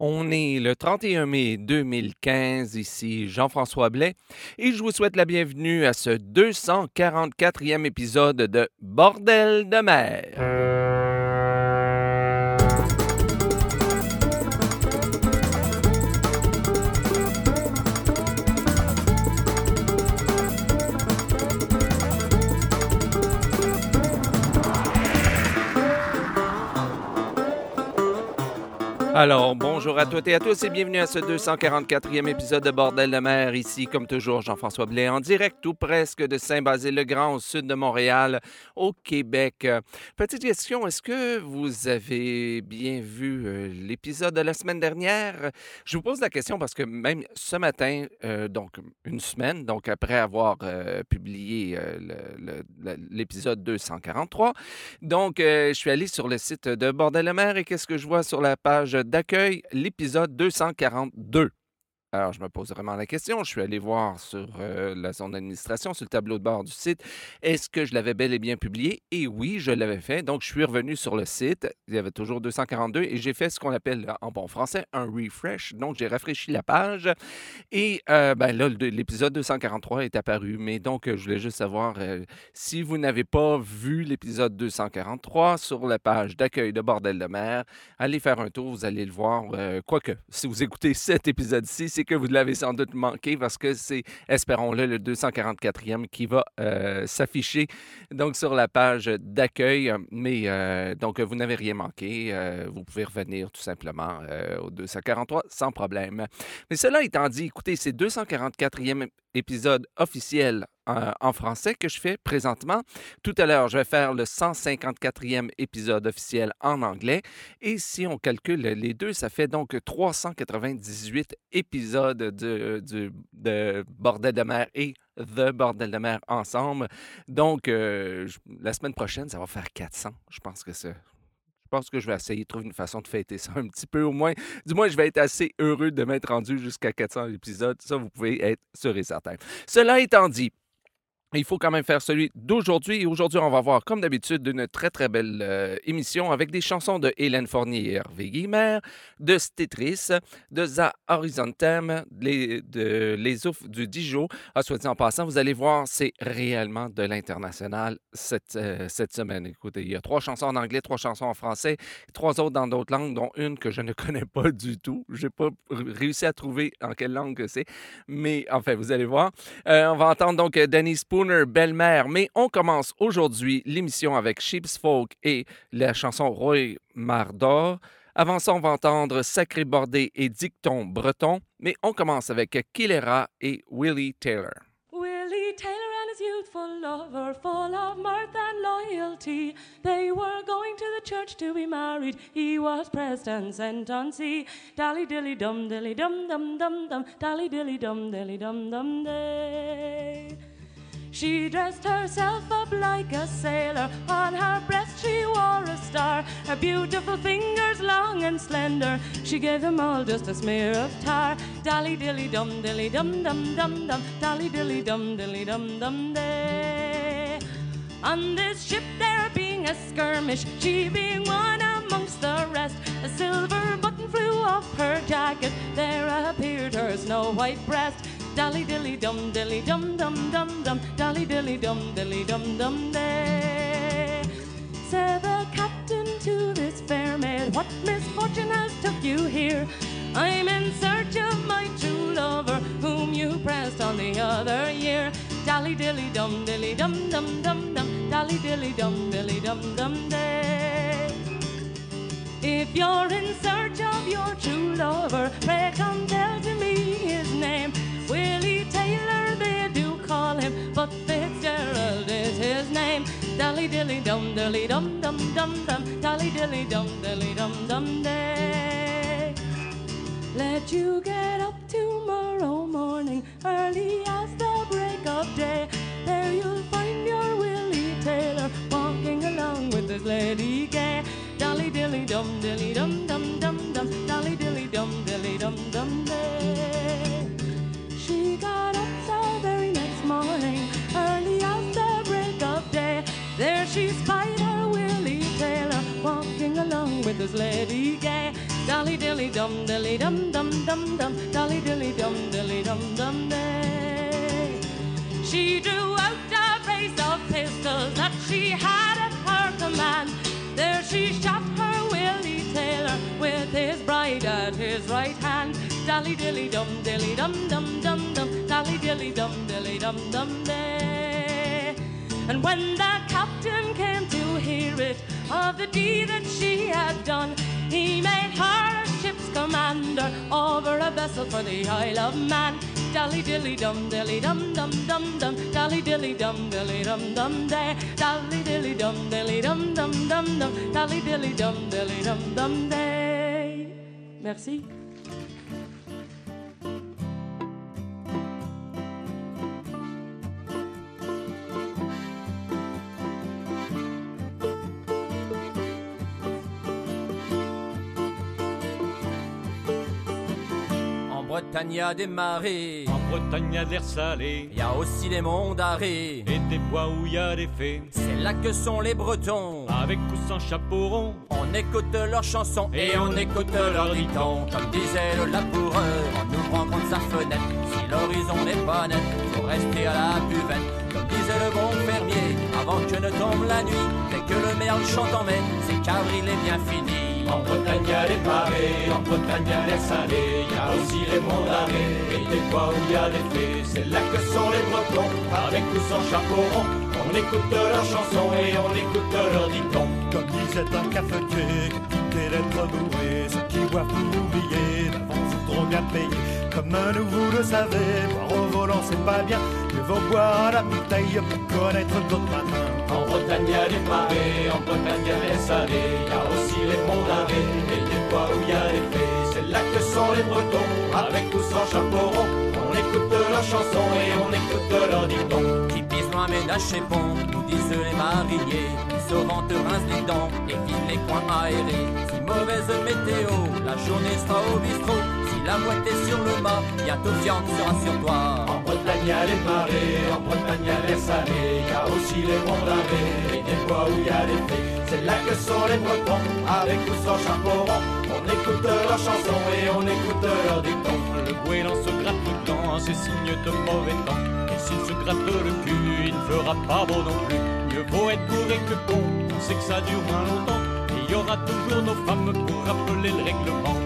On est le 31 mai 2015, ici Jean-François Blais, et je vous souhaite la bienvenue à ce 244e épisode de Bordel de mer. Alors, bonjour à toutes et à tous et bienvenue à ce 244e épisode de Bordel de mer. Ici, comme toujours, Jean-François Blais en direct ou presque de Saint-Basile-le-Grand au sud de Montréal, au Québec. Petite question, est-ce que vous avez bien vu euh, l'épisode de la semaine dernière? Je vous pose la question parce que même ce matin, euh, donc une semaine, donc après avoir euh, publié l'épisode 243, donc je suis allé sur le site de Bordel de mer et qu'est-ce que je vois sur la page d'accueil, l'épisode 242. Alors, je me pose vraiment la question. Je suis allé voir sur euh, la zone d'administration, sur le tableau de bord du site, est-ce que je l'avais bel et bien publié? Et oui, je l'avais fait. Donc, je suis revenu sur le site. Il y avait toujours 242 et j'ai fait ce qu'on appelle en bon français un refresh. Donc, j'ai rafraîchi la page. Et euh, ben là, l'épisode 243 est apparu. Mais donc, je voulais juste savoir euh, si vous n'avez pas vu l'épisode 243 sur la page d'accueil de Bordel de mer, allez faire un tour, vous allez le voir. quoique, si vous écoutez cet épisode-ci, que vous l'avez sans doute manqué parce que c'est, espérons-le, le 244e qui va euh, s'afficher donc sur la page d'accueil. Mais euh, donc, vous n'avez rien manqué. Euh, vous pouvez revenir tout simplement au 243 sans problème. Mais cela étant dit, écoutez, c'est 244e épisode officiel en français que je fais présentement. Tout à l'heure, je vais faire le 154e épisode officiel en anglais. Et si on calcule les deux, ça fait donc 398 épisodes de, de Bordel de mer et The Bordel de mer ensemble. Donc, euh, la semaine prochaine, ça va faire 400. Je pense que c'est je pense que je vais essayer de trouver une façon de fêter ça un petit peu au moins. Du moins, je vais être assez heureux de m'être rendu jusqu'à 400 épisodes. Ça, vous pouvez être sûr et certain. Cela étant dit, il faut quand même faire celui d'aujourd'hui. Et aujourd'hui, on va voir, comme d'habitude, une très, très belle euh, émission avec des chansons de Hélène Fournier et Hervé Guimer, de Stetris, de Za Horizontem, les, de Les Oufs du Dijon. Ah, soit dit en passant, vous allez voir, c'est réellement de l'international cette, euh, cette semaine. Écoutez, il y a trois chansons en anglais, trois chansons en français, trois autres dans d'autres langues, dont une que je ne connais pas du tout. Je n'ai pas réussi à trouver en quelle langue c'est. Mais enfin, vous allez voir. Euh, on va entendre donc Danny Spoon Belle-Mère. Mais on commence aujourd'hui l'émission avec Sheep's Folk et la chanson Roy Mardor. Avant ça, on va entendre Sacré Bordé et Dicton Breton. Mais on commence avec Killera et Willie Taylor. Willie Taylor and his youthful lover, full of mirth and loyalty. They were going to the church to be married. He was pressed and sent on sea. Dally dilly dum dilly dum dum dum dum. Dally dilly dum dilly dum dum day. She dressed herself up like a sailor, on her breast she wore a star. Her beautiful fingers long and slender, she gave them all just a smear of tar. Dolly dilly dum dilly dum dum dum dum, dolly dilly dum dilly dum dum day. On this ship there being a skirmish, she being one amongst the rest, a silver button flew off her jacket, there appeared her snow white breast. Dolly dilly dum dilly dum dum dum dum. Dolly dilly dum dilly dum dum day Said the captain to this fair maid What misfortune has took you here? I'm in search of my true lover Whom you pressed on the other year. Dolly dilly dum dilly dum dum dum dum. Dolly dilly dum dilly dum dum day If you're in search of your true lover Pray come tell to me his name Willie Taylor, they do call him, but Fitzgerald is his name. Dolly dilly dum dilly dum dum dum dum, dolly dilly dum dilly dum dum day. Let you get up tomorrow morning, early as the break of day. There you'll find your Willie Taylor walking along with his lady gay. Dolly dilly dum dilly dum dum dum dum, dolly dilly dum dilly dum dum got up the very next morning, early as the break of day. There she spied her Willie Taylor walking along with his lady gay. Dolly dilly dum dilly dum dum dum dum, dolly dilly dum dilly dum dum day. She drew out a brace of pistols that she had at her command. There she shot her Willie Taylor with his bride at his right hand. Dolly dilly dum dilly dum dum dum dum, dilly dum dilly dum dum day. And when the captain came to hear it of the deed that she had done, he made her a ship's commander over a vessel for the Isle of Man. Dolly dilly dum dilly dum dum dum dum, dolly dilly dum dilly dum dum day, dolly dilly dum dilly dum dum dum dum, dolly dilly dum dilly dum dum day. Merci. Bretagne, y a des marées. En Bretagne, y a de l'air salé. Y a aussi des monts d'arrêt. Et des bois où y a des fées. C'est là que sont les Bretons. Avec ou sans chapeau rond. On écoute leurs chansons et on écoute leurs dictons. Comme disait le laboureur en ouvrant grande sa fenêtre. Si l'horizon n'est pas net, faut rester à la buvette. Comme disait le bon fermier, avant que ne tombe la nuit. Dès que le merle chante en mai, c'est qu'avril est bien fini. En Bretagne, y a des marées. En Bretagne, y a l'air salé. Y a aussi les monts d'arrêt. Et des bois où y a des fées. C'est là que sont les Bretons. Avec ou sans chapeau rond. On écoute leurs chansons et on écoute leurs dictons. Comme disait un cafetier, que tout est d'être bourré. Ceux qui boivent pour oublier, d'avance trop bien payés. Comme nous, vous le savez, boire au volant c'est pas bien. Il faut boire à la bouteille pour connaître d'autres matins. En Bretagne, y a des marées, en Bretagne, y a l'air salé. Y a aussi les monts d'arrêt et des bois où y a des fées. C'est là que sont les Bretons, avec ou sans chapeau rond. On écoute leurs chansons et on écoute leurs dictons. Qui pisse loin ménage chez pont, nous disent les mariniers. Qui te rince les dents et vide les coins aérés. Si mauvaise météo, la journée sera au bistrot. La mouette est sur le mât, bientôt viande sera sur toi. En Bretagne, y a les marées, en Bretagne, y a l'air salé. Y a aussi les monts d'arrêt et des bois où y a des fées. C'est là que sont les Bretons, avec ou sans chapeau rond. On écoute leurs chansons et on écoute leurs dictons. Le goéland se gratte le temps, c'est signe de mauvais temps. Et s'il se gratte le cul, il ne fera pas beau non plus. Mieux vaut être bourré que con, on sait que ça dure moins longtemps. Et il y aura toujours nos femmes pour rappeler le règlement.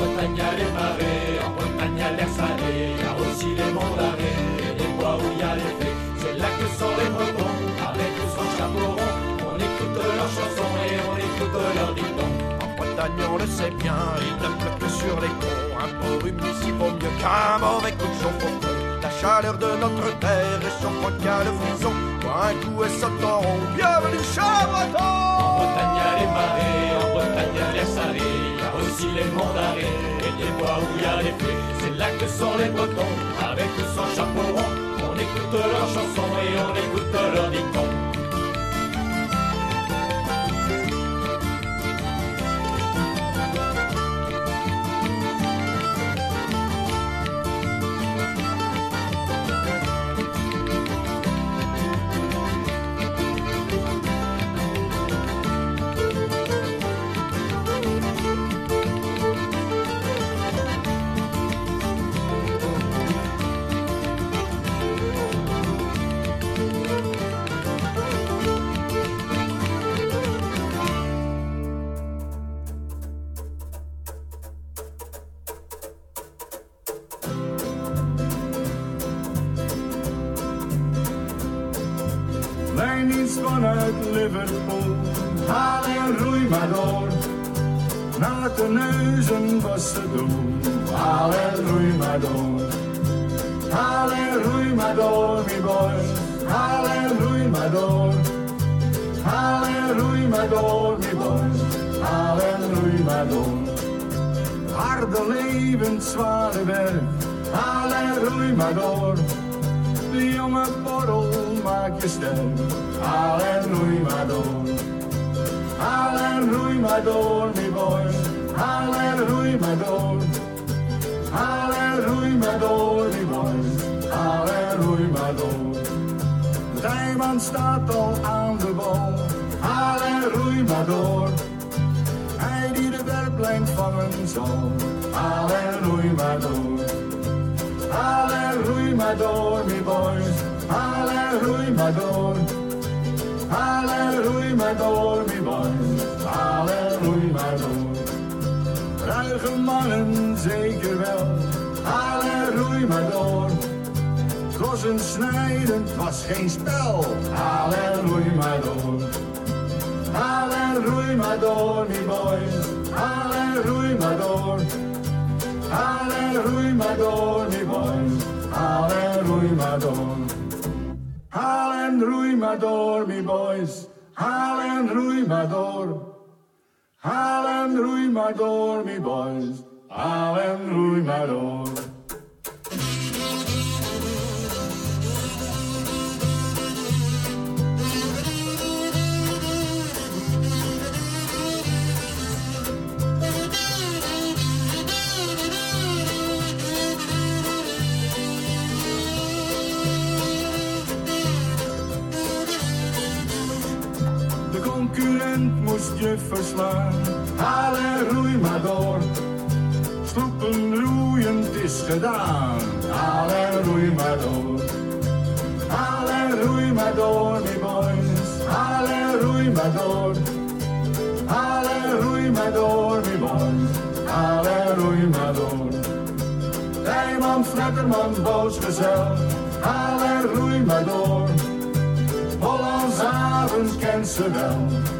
En Bretagne, y a les marées, en Bretagne, y a l'air salé. Y a aussi les monts d'arrêt et des bois où y a les fées. C'est là que sont les Bretons, avec ou sans chapeau rond. On écoute leurs chansons et on écoute leurs dictons. En Bretagne, on le sait bien, il ne pleut que sur les ponts. Un pauvre ici vaut mieux qu'un mauvais coup de chauffe-eau. La chaleur de notre terre est sur point qu'à le frison. Bois un coup et sauteront. Bienvenue chez En! Bretagne, y a les marées, en Bretagne, y a l'air salé. Aussi les d'arrêt et des bois où y a les fées. C'est là que sont les Bretons, avec ou sans chapeau rond. On écoute leurs chansons et on écoute leurs dictons. de neuzen was te doen. Halleluja maar door, halleluja maar door, mi boy. Halleluja maar door, halleluja maar door, mi boy. Halleluja maar door. Harde levenszware werk, halleluja maar door. De jonge borrel maak je sterk, halleluja maar door. Halleluja maar door, Halleluja maar door. Halleluja maar door, die boys. Halleluja maar door. Rijman staat al aan de bal. Halleluja maar door. Hij die de werplijn vangen zal. Halleluja maar door. Halleluja maar door, die boys. Halleluja maar door. Halleluja maar door. aardige mannen, zeker wel. Halen roei maar door. Het was snijden, was geen spel. Haal en roei maar door. Haal en roei maar door, die boys. Haal en roei maar door. Haal en roei maar door, die boys. Haal en roei maar door. Haal en roei maar door, die boys. Haal en roei maar door. Hallendrúj már dormi boys, Hallendrúj már dormi moest je verslaan. Haal roei maar door. Sloepen roeien, het is gedaan. Haal roei maar door. Haal roei maar door, die boys. Haal roei maar door. Haal roei maar door, die boys. Haal roei maar door. Rijman, boos Boosgezel. Haal en roei maar door. Hollands avond kent ze wel.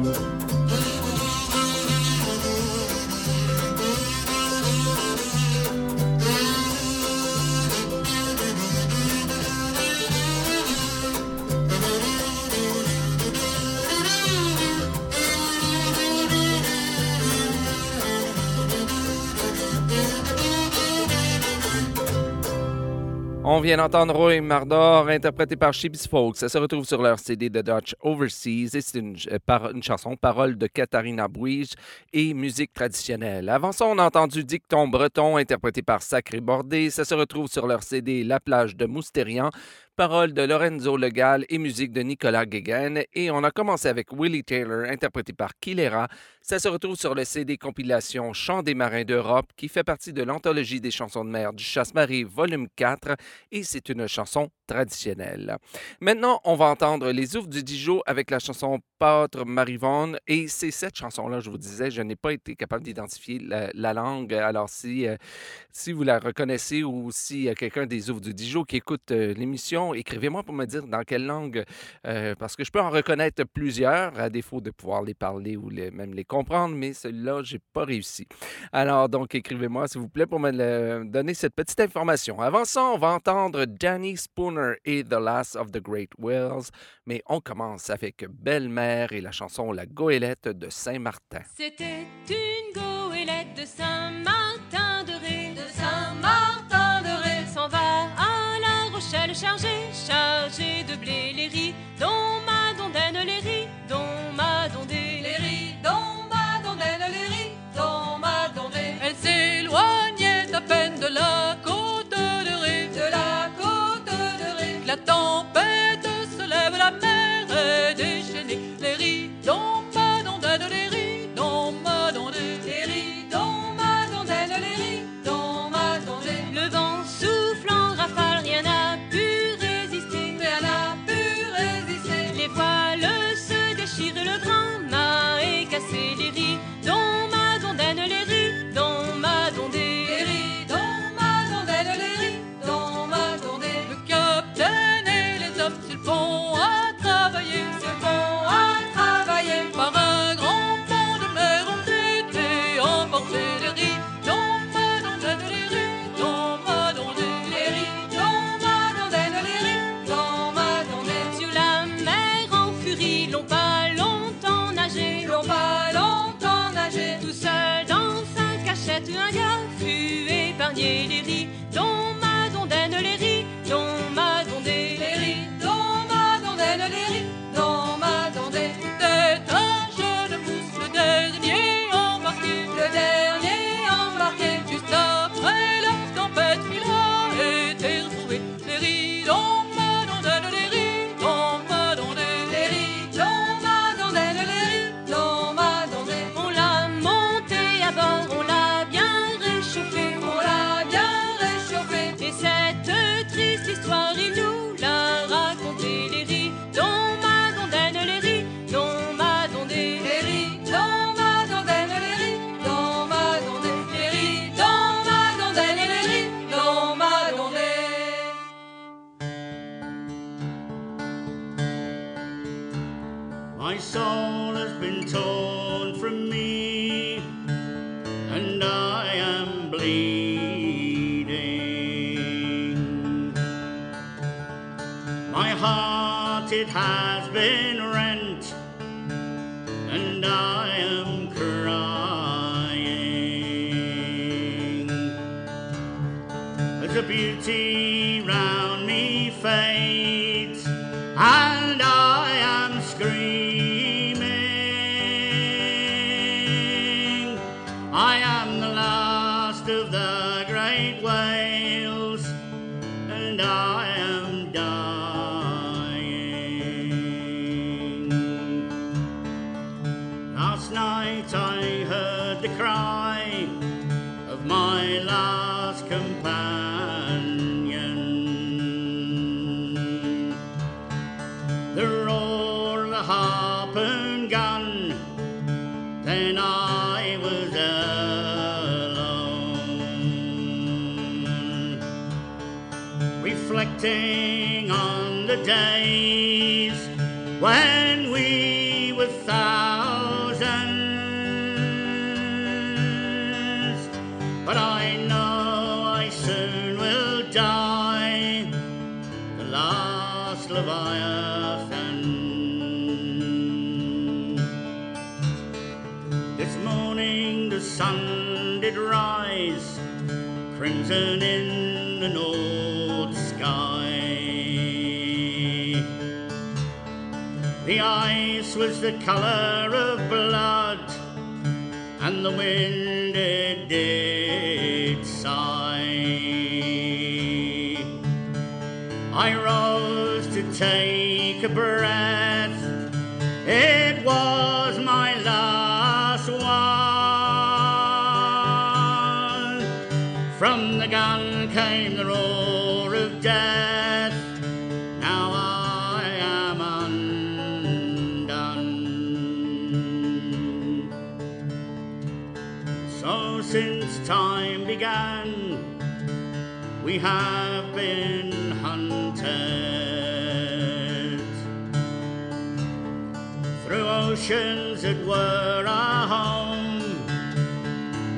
On vient d'entendre Roy Mardor, interprété par Chips Folks. Ça se retrouve sur leur CD de Dutch Overseas et c'est une, euh, une chanson, parole de Katharina Bouige et musique traditionnelle. Avant ça, on a entendu Dicton Breton, interprété par Sacré Bordé. Ça se retrouve sur leur CD La plage de Moustérian, paroles de Lorenzo Legal et musique de Nicolas Guéguen. Et on a commencé avec Willie Taylor, interprété par Kilera. Ça se retrouve sur le CD compilation Chants des marins d'Europe, qui fait partie de l'anthologie des chansons de mer du Chasse-Marie, volume 4, et c'est une chanson traditionnelle. Maintenant, on va entendre les ouvres du Dijon avec la chanson Pâtre Marivonne, et c'est cette chanson-là, je vous disais, je n'ai pas été capable d'identifier la, la langue. Alors, si, euh, si vous la reconnaissez ou y a quelqu'un des ouvres du Dijon qui écoute euh, l'émission, écrivez-moi pour me dire dans quelle langue, euh, parce que je peux en reconnaître plusieurs, à défaut de pouvoir les parler ou même les comprendre, mais celui-là, j'ai pas réussi. Alors, donc, écrivez-moi, s'il vous plaît, pour me donner cette petite information. Avant ça, on va entendre Danny Spooner et The Last of the Great Whales, mais on commence avec Belle-Mère et la chanson La Goélette de Saint-Martin. C'était une goélette de Saint-Martin-de-Ré. De days when we were thousands. But I know I soon will die, the last Leviathan. This morning the sun did rise, crimson in Ice was the color of blood, and the wind it did sigh. I rose to take a breath. It oceans that were our home.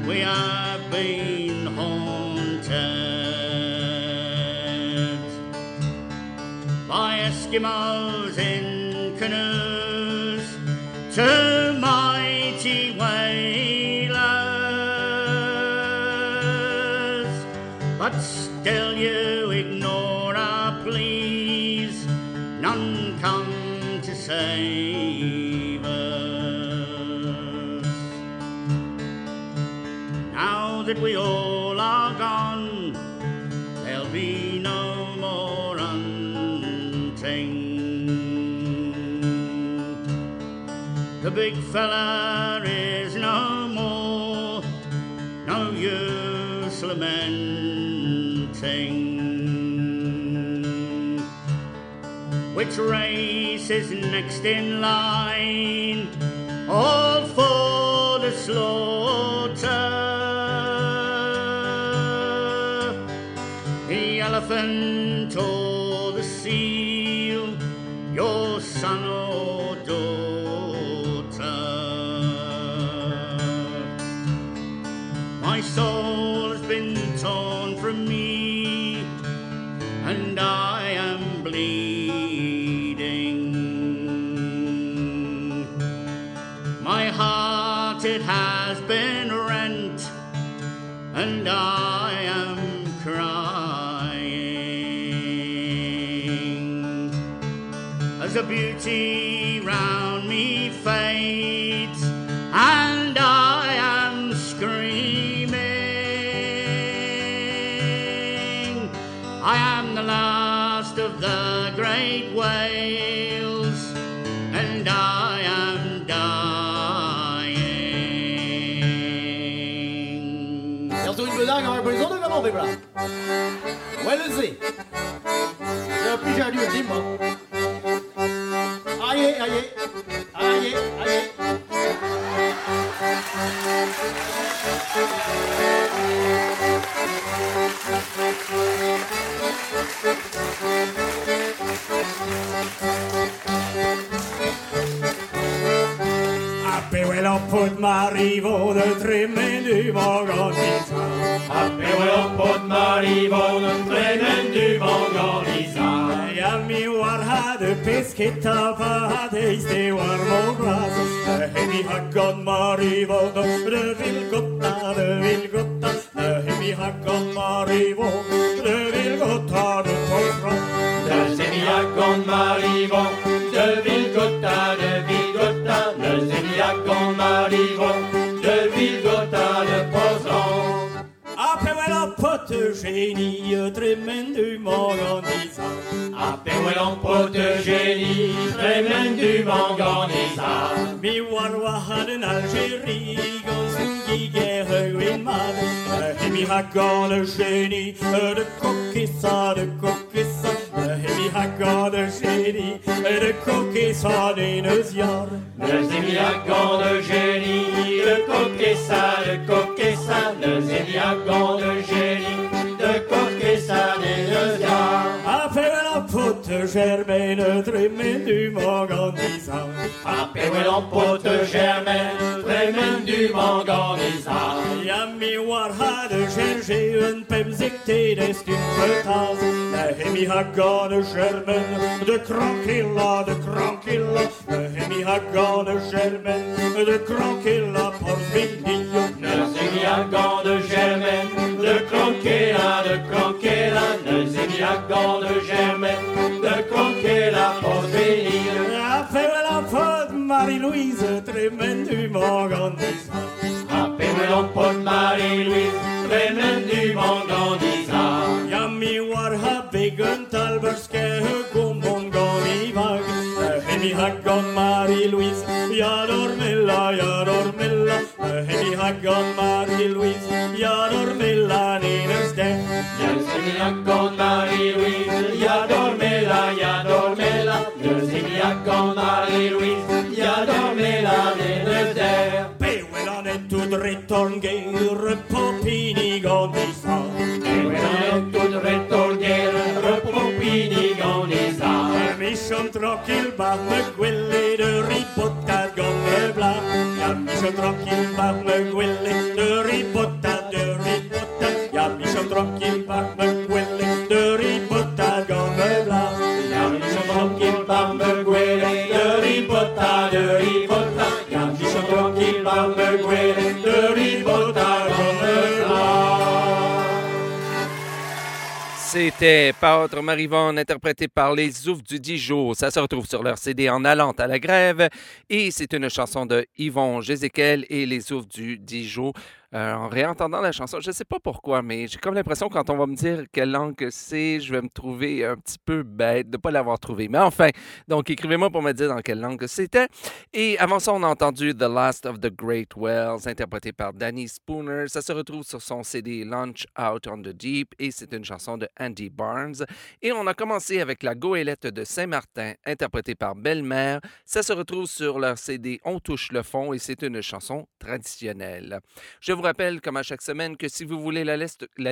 We have been haunted by Eskimos in canoes to mighty whalers. But still you we all are gone, there'll be no more hunting. The big fella is no more, no use lamenting. Which race is next in line? All for the slaughter. På sådana gamla biblar. Well, let's see. Jag pischar du dimma. Aye, aye. Aye, aye. Appelons Apéro pontmarivon, trenen du vangon izan. Jalmi warha de pesketa vahat eizte warmo graz. Hemi hakon marivon, de vilgota, de vilgota, de hemi hakon génie, trémen du manganisa. Mi war hade en Algérie, gonsen gige högvin man. Hemi hakon le génie, de de le génie, de kokissa des jar. Le Sémillac de génie, de coquessa, de coquessa, le Sémillac de génie, pote germaine, trimmen du morgonisa. Appelons pote germaine, trémen du manganisa? Jammi war hade cherché en pemsikte des d'une petas. Hemi hakon germaine, de croquilla, de croquilla. Hemi hakon germaine, de croquilla por vinillo. Le Sémillac de germaine, de croquera, de croquera, le Sémillac de germaine, Marie-Louise, trimmen du morgendis. Appemelon på Marie-Louise, trimmen du morgendis. Ja, mi war ha byggen talberske gummon gång i vagg. Hem i hagg om Marie-Louise, ja dormilla, ja dormilla. Hemi haggon Marie-Louise, ja dormilla nines den Le Sémillac de Marie-Louise, ya dormela, ya dormela. Le Sémillac de Marie-Louise, ya dormela, des deux terres. Bewelan et tout retorn geir på pinigonisa Et voilà tout retorguer, repopini gonisa. Mission trockil bar me gwelle de bla. Jack is een trokje, maar lịch Willy de Riepot C'était Pâtre Marivonne, interprété par les Oufs du Dijon. Ça se retrouve sur leur CD En allant à la grève. Et c'est une chanson de Yvon Jézéquel et les Oufs du Dijon. Euh, en réentendant la chanson, je ne sais pas pourquoi, mais j'ai comme l'impression quand on va me dire quelle langue c'est, je vais me trouver un petit peu bête de ne pas l'avoir trouvé. Mais enfin, donc écrivez-moi pour me dire dans quelle langue c'était. Et avant ça, on a entendu The Last of the Great Wells, interprété par Danny Spooner. Ça se retrouve sur son CD Launch Out on the Deep et c'est une chanson de Andy Barnes. Et on a commencé avec La Goélette de Saint-Martin, interprétée par Belle-Mère. Ça se retrouve sur leur CD On touche le fond et c'est une chanson traditionnelle. Je vous rappelle, comme à chaque semaine, que si vous voulez la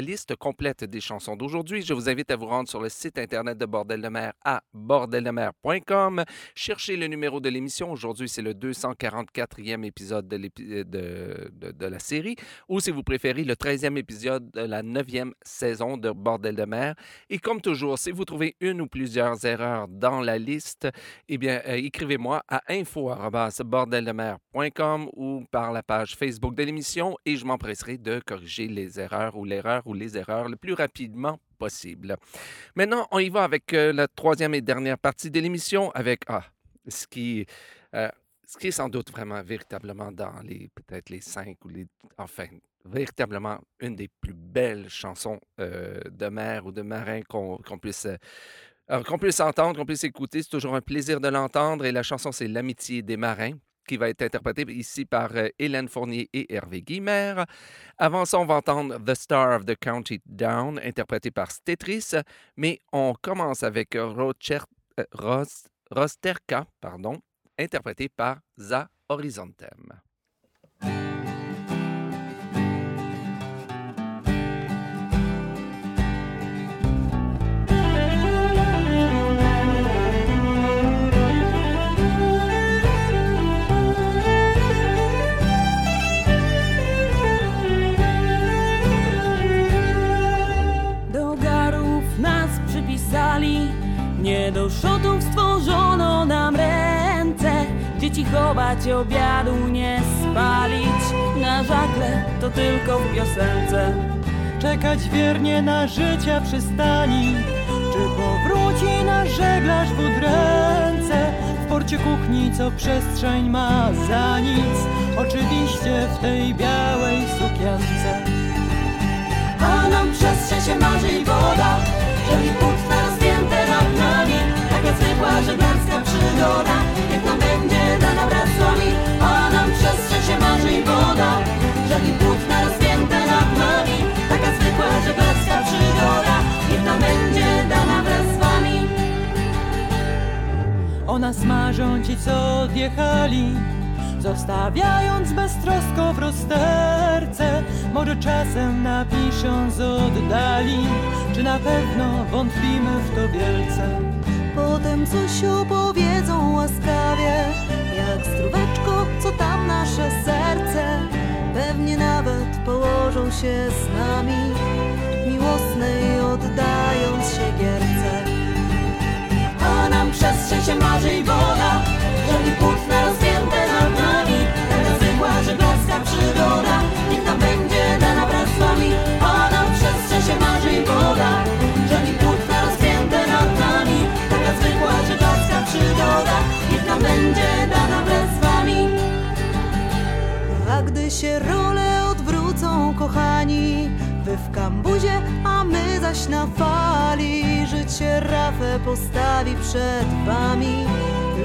liste, complète des chansons d'aujourd'hui, je vous invite à vous rendre sur le site internet de Bordel de mer à bordeldemer.com. Cherchez le numéro de l'émission. Aujourd'hui, c'est le 244e épisode de, l'épi- de, la série, ou si vous préférez, le 13e épisode de la 9e saison de Bordel de mer. Et comme toujours, si vous trouvez une ou plusieurs erreurs dans la liste, eh bien, euh, écrivez-moi à info.bordeldemer.com ou par la page Facebook de l'émission je m'empresserai de corriger les erreurs ou l'erreur ou les erreurs le plus rapidement possible. Maintenant, on y va avec euh, la troisième et dernière partie de l'émission avec ah, ce qui, euh, ce qui est sans doute vraiment véritablement dans les peut-être les cinq ou les enfin véritablement une des plus belles chansons euh, de mer ou de marin qu'on puisse qu'on puisse entendre, qu'on puisse écouter, c'est toujours un plaisir de l'entendre. Et la chanson, c'est L'amitié des marins, qui va être interprétée ici par euh, Hélène Fournier et Hervé Guimère. Avant ça, on va entendre The Star of the County Down, interprété par Stetris. Mais on commence avec Rocher, euh, Ros- Rosterka, pardon, interprété par Za Horizontem. Chować, obiadu nie spalić. Na żagle to tylko w piosence. Czekać wiernie na życia przystani. Czy powróci nasz żeglarz w udręce? W porcie kuchni, co przestrzeń ma za nic. Oczywiście w tej białej sukience. A nam przestrzeń się marzy i woda Jeżeli płótna rozpięte nad nami. Taka zwykła żeglarska przygoda nas marzą ci, co odjechali Zostawiając beztrosko w rozterce. Może czasem napiszą z oddali Czy na pewno wątpimy w to wielce. Potem coś opowiedzą łaskawie Jak zdróweczko, co tam nasze serce. Pewnie nawet położą się z nami Miłosnej oddając się marzy i woda. Płótna rozpięte nad nami Taka zwykła żeglarska przygoda Niech nam będzie dana wraz z wami A nam przestrzeń się marzy i woda. Żegli płótna rozpięte nad nami Taka zwykła żeglarska przygoda Niech nam będzie dana wraz z wami. A gdy się role odwrócą, kochani Wy w kambuzie, a my zaś na fali rafę postawi przed wami.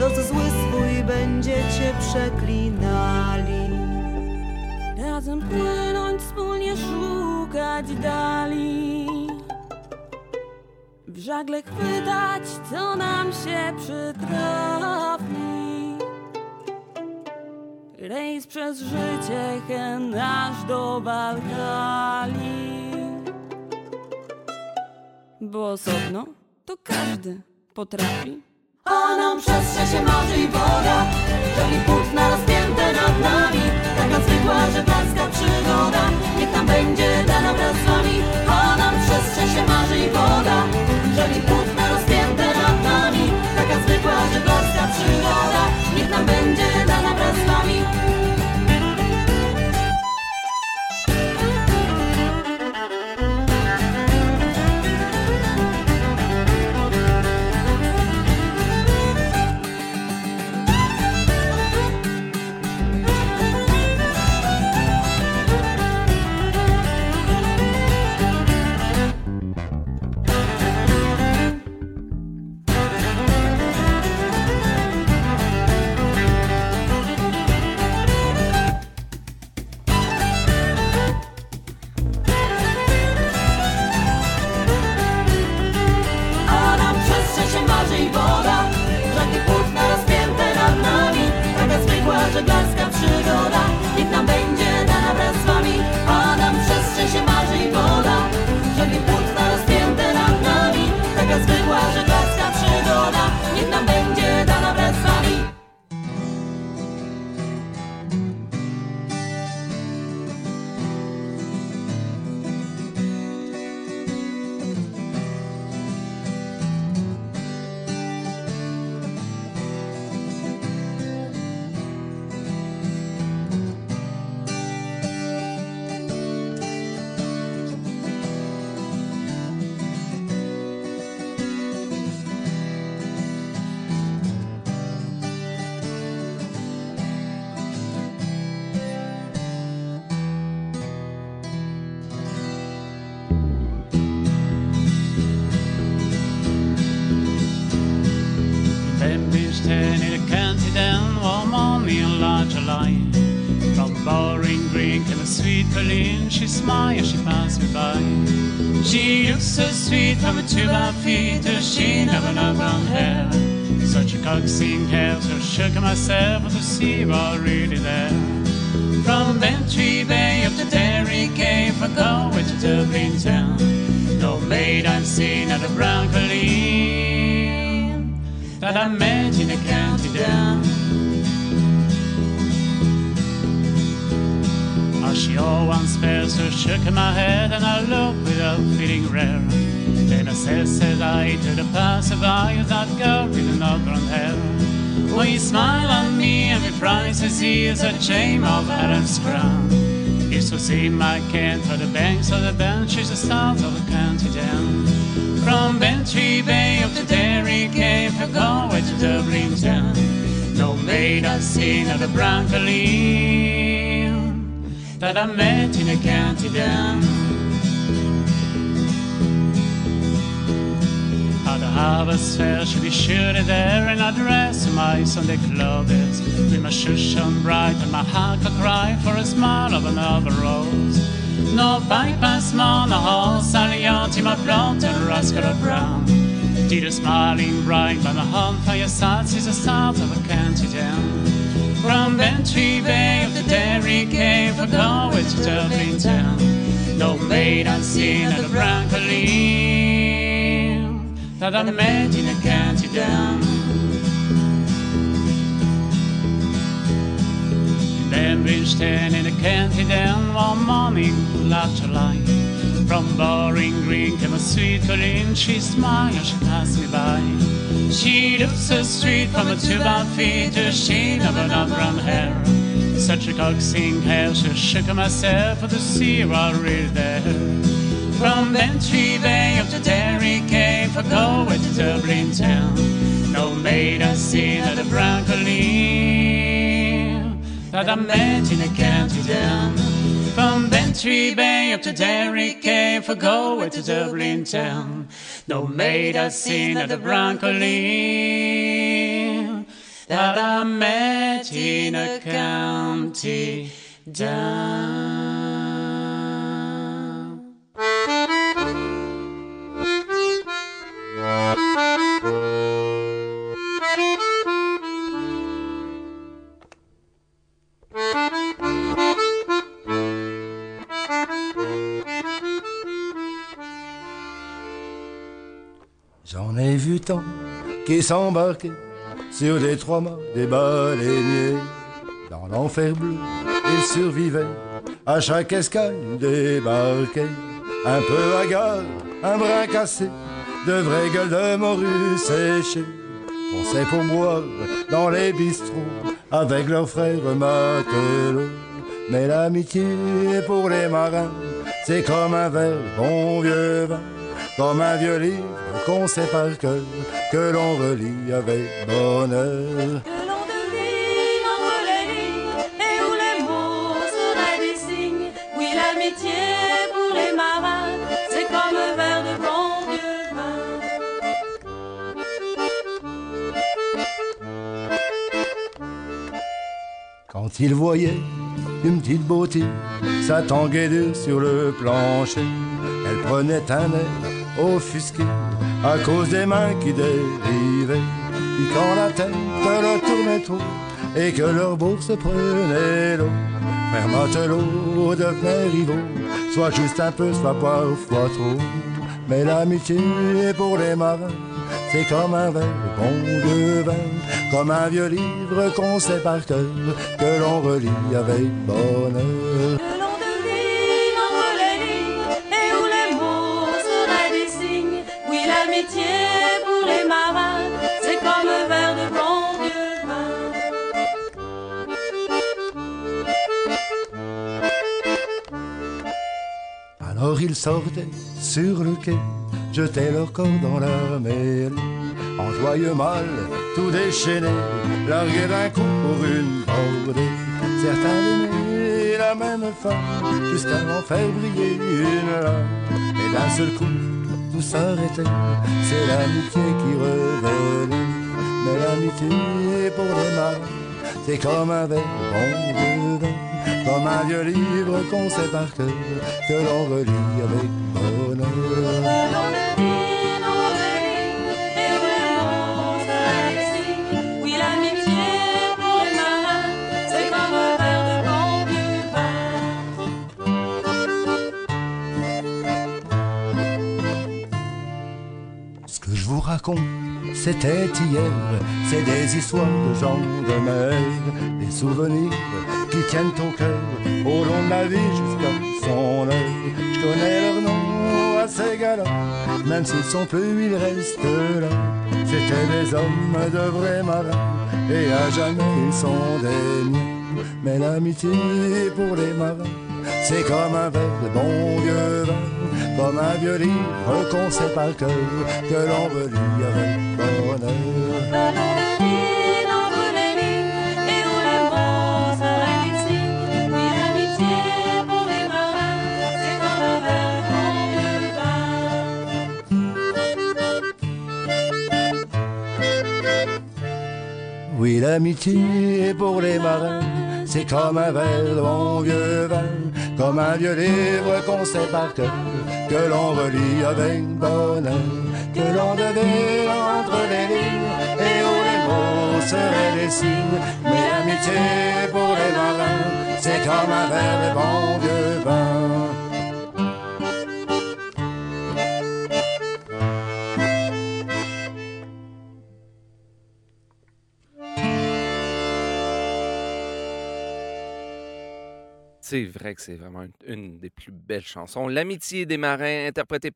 Los zły swój będziecie przeklinali. Razem płynąć, wspólnie szukać dali. W żagle chwytać, co nam się przytrafi. Rejs przez życie, hen aż do Balkali Bo osobno to każdy potrafi. A nam przestrzeń się marzy i woda Żegli płótna rozpięte nad nami. Taka zwykła żeglarska przygoda Niech nam będzie dana wraz z wami. A nam przestrzeń się marzy i woda Żegli płótna rozpięte nad nami. Taka zwykła żeglarska przygoda Niech nam będzie in large line. From boring drink and a sweet Colleen, she smiles, she passed me by. She looks so sweet from her two by feet, her she never no brown hair. Such a coaxing hair, so shook myself to see are really there. From Bantry Bay up to Derry Cave, I go to Dublin town. No maid I've seen at a brown Colleen that I met in a county down. Oh, she all once fell, so shook my head, and I looked without feeling rare. Then I says, said I to the passerby, that girl with the brown hair. When you smile on me and with prizes, he is a shame of Adam's crown. Used to see my cat for the banks of the benches, the start of the county down. From Bantry Bay up to Derry Cave, for Galway to Dublin town. No maid I've seen of the Broncoline that I met in a county down. At the harvest fair she be sure there and I dress my Sunday clothes With my shoes on bright and my heart could cry for a smile of another rose. No bypass man, no horse, alliant, my blonde and rascal brown. Did a smiling bright by my home fireside is the start of a county town From Bantry Bay up to Derry Cave for Galway to Dublin town No maid unseen at the Broncoline that I met in a county down. In Bembridgetown in a county down one morning last July. From Boring Green came a sweet Colleen, she smiled as she passed me by. She looked so sweet from her two bad feet the sheen of her brown hair. Such a coaxing hair, she shook myself for to see her already there. From Bantry Bay up to Derry Cave for Galway to Dublin town. No maid I've seen at the Broncoline that I met in a county down. From Bantry Bay up to Derry Cave for Galway to Dublin town. No maid I've seen at the Broncoline that I met in a county down. Qui s'embarquaient sur des trois mâts des baleiniers. Dans l'enfer bleu, ils survivaient à chaque escale débarqués. Un peu hagard, un brin cassé, de vraies gueules de morue séchées. Pensaient pour boire dans les bistrots avec leurs frères matelots. Mais l'amitié pour les marins, c'est comme un verre bon vieux vin, comme un vieux livre qu'on sait par cœur, que l'on relit avec bonheur. Que l'on devine entre les lignes et où les mots seraient des signes. Oui, l'amitié pour les marins, c'est comme un verre de bon vieux vin. Quand il voyait une petite beauté s'attanguer dur sur le plancher, elle prenait un air offusqué à cause des mains qui dérivaient. Puis quand la tête leur tournait trop et que leur bourse prenait l'eau, frère matelot devenait rivaux, soit juste un peu, soit parfois trop. Mais l'amitié pour les marins, c'est comme un verre bon de vin, comme un vieux livre qu'on sait par cœur, que l'on relit avec bonheur. Ils sortaient sur le quai, jetaient leur corps dans la mer. En joyeux mal, tout déchaîné, largués d'un coup pour une bordée. Certains aimaient la même femme, jusqu'à en faire briller une lame. Et d'un seul coup, tout s'arrêtait, c'est l'amitié qui revenait. Mais l'amitié pour les marins, c'est comme un verre bon de vin. Comme un vieux livre qu'on sait par cœur, que l'on relit avec bonheur. Raconte, c'était hier, c'est des histoires de gens de mer, des souvenirs qui tiennent au cœur au long de la vie jusqu'à son heure. Je connais leur nom à ces gars-là, même s'ils sont plus, ils restent là. C'étaient des hommes de vrais marins, et à jamais ils sont des miens. Mais l'amitié pour les marins, c'est comme un verre de bon vieux vin, comme un vieux livre qu'on sait par cœur, que l'on relit avec bonheur. Oui, l'amitié pour les marins, c'est comme un verre de bon vieux vin, comme un vieux livre qu'on sait par cœur, que l'on relit avec bonheur, que l'on devait entre les lignes, et où les mots seraient des signes. Mais l'amitié pour les marins, c'est comme un verre de bon vieux vin. C'est vrai que c'est vraiment une, des plus belles chansons. L'amitié des marins, interprétée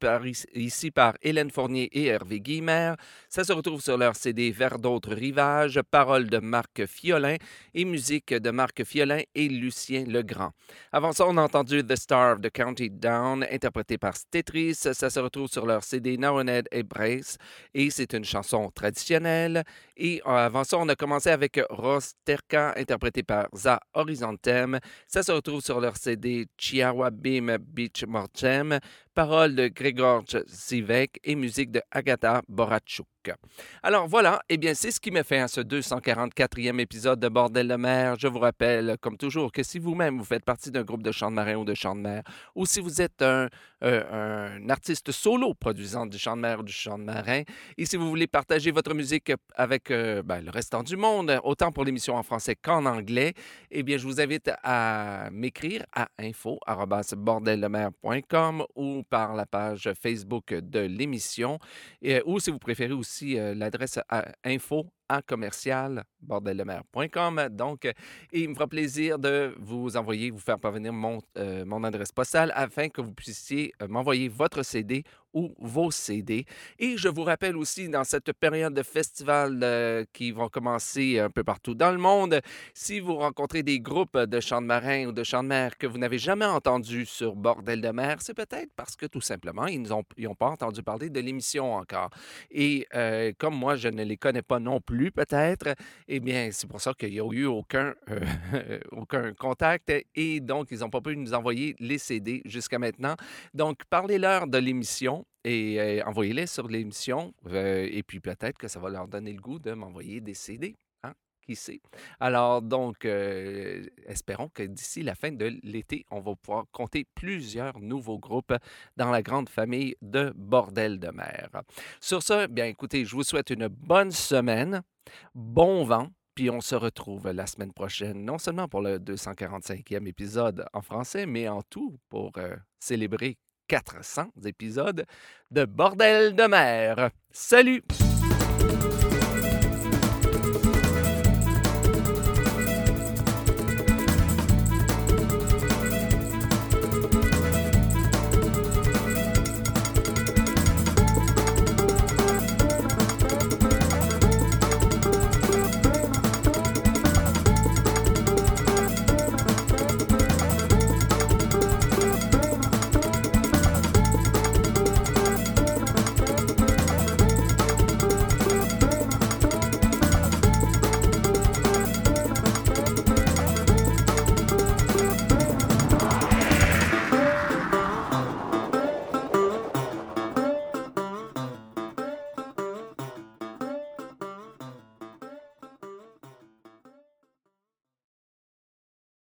ici- par Hélène Fournier et Hervé Guimer. Ça se retrouve sur leur CD Vers d'autres rivages, paroles de Marc Fiolin et musique de Marc Fiolin et Lucien Legrand. Avant ça, on a entendu The Star of the County Down, interprété par Stetris. Ça se retrouve sur leur CD Naroned et Brace et c'est une chanson traditionnelle. Et euh, avant ça, on a commencé avec Ross Terka, interprété par Za Horizontem. Ça se retrouve sur leur CD Chiawa Bim Beach Mortem, paroles de Grégor Zivek et musique de Agatha Borachuk. Alors voilà, eh bien c'est ce qui me fait à ce 244e épisode de Bordel de mer. Je vous rappelle, comme toujours, que si vous-même vous faites partie d'un groupe de chants de marin ou de chants de mer, ou si vous êtes un, euh, artiste solo produisant du chant de mer ou du chant de marin, et si vous voulez partager votre musique avec euh, ben, le restant du monde, autant pour l'émission en français qu'en anglais, eh bien je vous invite à m'écrire à info@bordeldemer.com ou par la page Facebook de l'émission, et- ou si vous préférez aussi euh, l'adresse info à commercial bordeldemer.com. Donc, euh, il me fera plaisir de vous envoyer, vous faire parvenir mon, euh, mon adresse postale afin que vous puissiez euh, m'envoyer votre CD ou vos CD. Et je vous rappelle aussi, dans cette période de festivals euh, qui vont commencer un peu partout dans le monde, si vous rencontrez des groupes de chants de marins ou de chants de mer que vous n'avez jamais entendus sur Bordel de mer, c'est peut-être parce que tout simplement, ils n'ont pas entendu parler de l'émission encore. Et comme moi, je ne les connais pas non plus, peut-être, eh bien, c'est pour ça qu'il n'y a eu aucun, euh, aucun contact. Et donc, ils n'ont pas pu nous envoyer les CD jusqu'à maintenant. Donc, parlez-leur de l'émission et euh, envoyez-les sur l'émission. euh, et puis, peut-être que ça va leur donner le goût de m'envoyer des CD. Alors, donc, euh, espérons que d'ici la fin de l'été, on va pouvoir compter plusieurs nouveaux groupes dans la grande famille de Bordel de mer. Sur ce, bien écoutez, je vous souhaite une bonne semaine, bon vent, puis on se retrouve la semaine prochaine, non seulement pour le 245e épisode en français, mais en tout pour euh, célébrer 400 épisodes de Bordel de mer. Salut!